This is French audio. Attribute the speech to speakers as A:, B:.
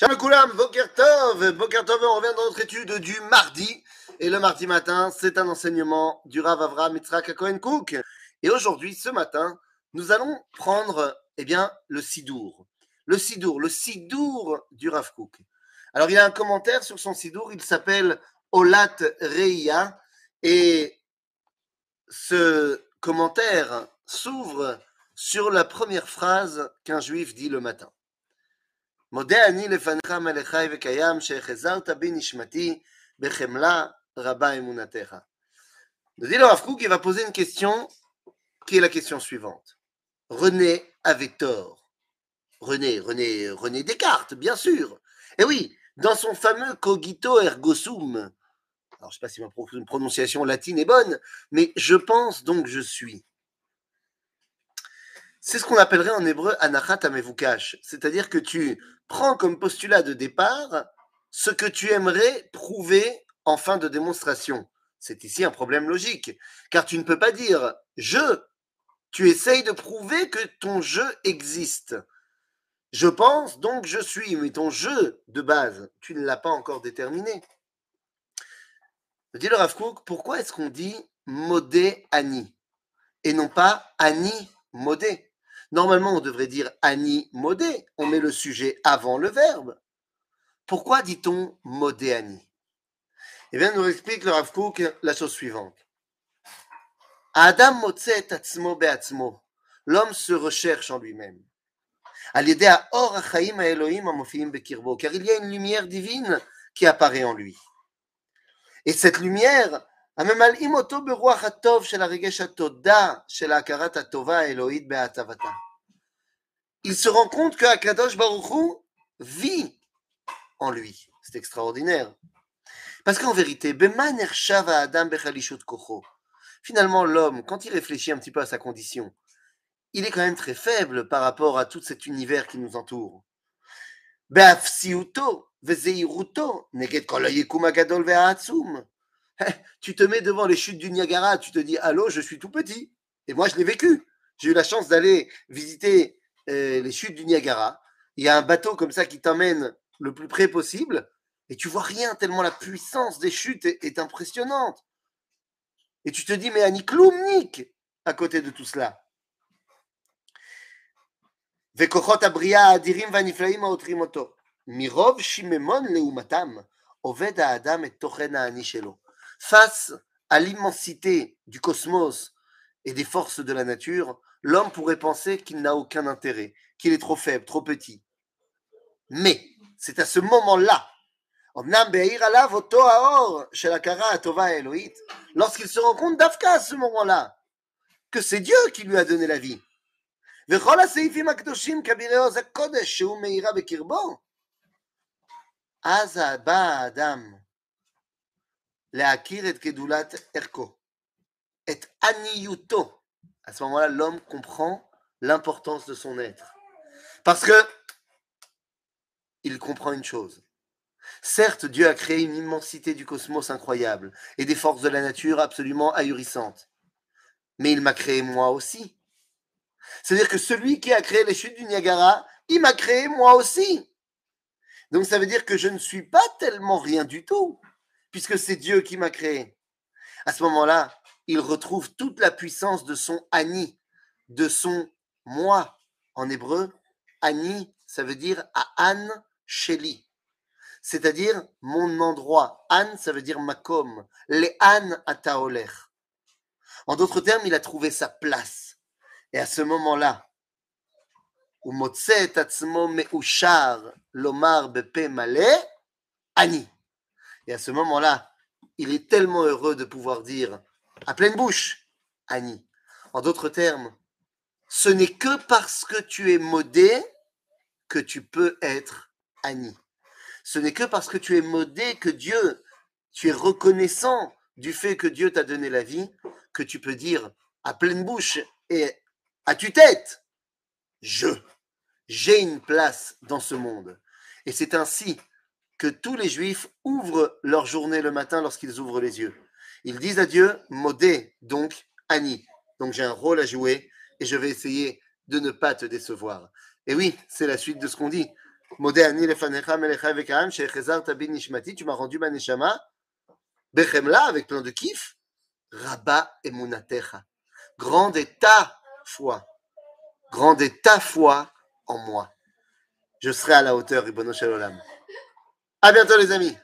A: Shalom Koulam, Boker Tov, Boker Tov, on revient dans notre étude du mardi. Et le mardi matin, c'est un enseignement du Rav Avram Yitzhak Cohen Cook. Et aujourd'hui, ce matin, nous allons prendre, eh bien, le Sidour. Le Sidour, le Sidour du Rav Cook. Alors, il y a un commentaire sur son Sidour, il s'appelle Olat Reia. Et ce commentaire s'ouvre sur la première phrase qu'un juif dit le matin. מודה אני לפניך מלכי וקיים שהחזרת בי נשמתי בחמלה רבה אמונתך. Nous dit le Rav Kook, il va poser une question qui est la question suivante. René avait tort. René, René, René Descartes, bien sûr. Et oui, dans son fameux cogito ergo sum, alors je ne sais pas si ma prononciation latine est bonne, mais je pense donc je suis. C'est ce qu'on appellerait en hébreu anachat amevukash, c'est-à-dire que tu prends comme postulat de départ ce que tu aimerais prouver en fin de démonstration. C'est ici un problème logique, car tu ne peux pas dire je, tu essayes de prouver que ton je existe. Je pense, donc je suis, mais ton je de base, tu ne l'as pas encore déterminé. Dit le Rav pourquoi est-ce qu'on dit modé Ani et non pas Ani modé? Normalement, on devrait dire Ani modé. On met le sujet avant le verbe. Pourquoi dit-on modé Ani? Eh bien, nous explique le Rav Kook la chose suivante. Adam atzmo be'atzmo. L'homme se recherche en lui-même. Car il y a une lumière divine qui apparaît en lui. Et cette lumière, הממלאים אותו ברוח הטוב של הרגש התודה של ההכרת הטובה האלוהית בהטבתה. Il se rend compte que Akadosh Baruch Hu vit en lui. C'est extraordinaire. Parce qu'en vérité, Beman Ershava Adam Bechalishut Kocho. Finalement, l'homme, quand il réfléchit un petit peu à sa condition, il est quand même très faible par rapport à tout cet univers qui nous entoure. Beafsiuto, Vezeiruto, Neged Kol Yekum Agadol Ve'atzum. tu te mets devant les chutes du Niagara, tu te dis Allô, je suis tout petit. Et moi, je l'ai vécu. J'ai eu la chance d'aller visiter euh, les chutes du Niagara. Il y a un bateau comme ça qui t'emmène le plus près possible et tu vois rien tellement la puissance des chutes est, impressionnante. Et tu te dis Mais Annie Nick à côté de tout cela. וכוחות הבריאה האדירים והנפלאים העותרים אותו. מרוב שיממון לעומתם, עובד האדם את תוכן האני שלו face à l'immensité du cosmos et des forces de la nature, l'homme pourrait penser qu'il n'a aucun intérêt, qu'il est trop faible, trop petit. Mais c'est à ce moment-là, lorsqu'il se rend compte d'Afka à ce moment-là, que c'est Dieu qui lui a donné la vie. Et Erko. Et Aniyuto. À ce moment-là, l'homme comprend l'importance de son être. Parce que il comprend une chose. Certes, Dieu a créé une immensité du cosmos incroyable et des forces de la nature absolument ahurissantes. Mais il m'a créé moi aussi. C'est-à-dire que celui qui a créé les chutes du Niagara, il m'a créé moi aussi. Donc ça veut dire que je ne suis pas tellement rien du tout puisque c'est Dieu qui m'a créé. À ce moment-là, il retrouve toute la puissance de son Ani, de son moi. En hébreu, Ani, ça veut dire An Sheli, c'est-à-dire mon endroit. An, ça veut dire Makom. Les An Ataoler. En d'autres termes, il a trouvé sa place. Et à ce moment-là, lomar bepe ani. Et à ce moment-là, il est tellement heureux de pouvoir dire à pleine bouche, Annie. En d'autres termes, ce n'est que parce que tu es modé que tu peux être Annie. Ce n'est que parce que tu es modé que Dieu, tu es reconnaissant du fait que Dieu t'a donné la vie, que tu peux dire à pleine bouche et à tue-tête, je, j'ai une place dans ce monde. Et c'est ainsi que tous les juifs ouvrent leur journée le matin lorsqu'ils ouvrent les yeux. Ils disent à Dieu, modé, donc Annie. Donc j'ai un rôle à jouer et je vais essayer de ne pas te décevoir. Et oui, c'est la suite de ce qu'on dit. Modé ani lefanecha melecha vekaim shechezarta bin nishmati, tu m'as rendu ma neshama, bechemla, avec plein de kiff, rabba emunatecha. Grande est ta foi. Grande est ta foi en moi. Je serai à la hauteur, Ribono Shalom. À bientôt, les amis.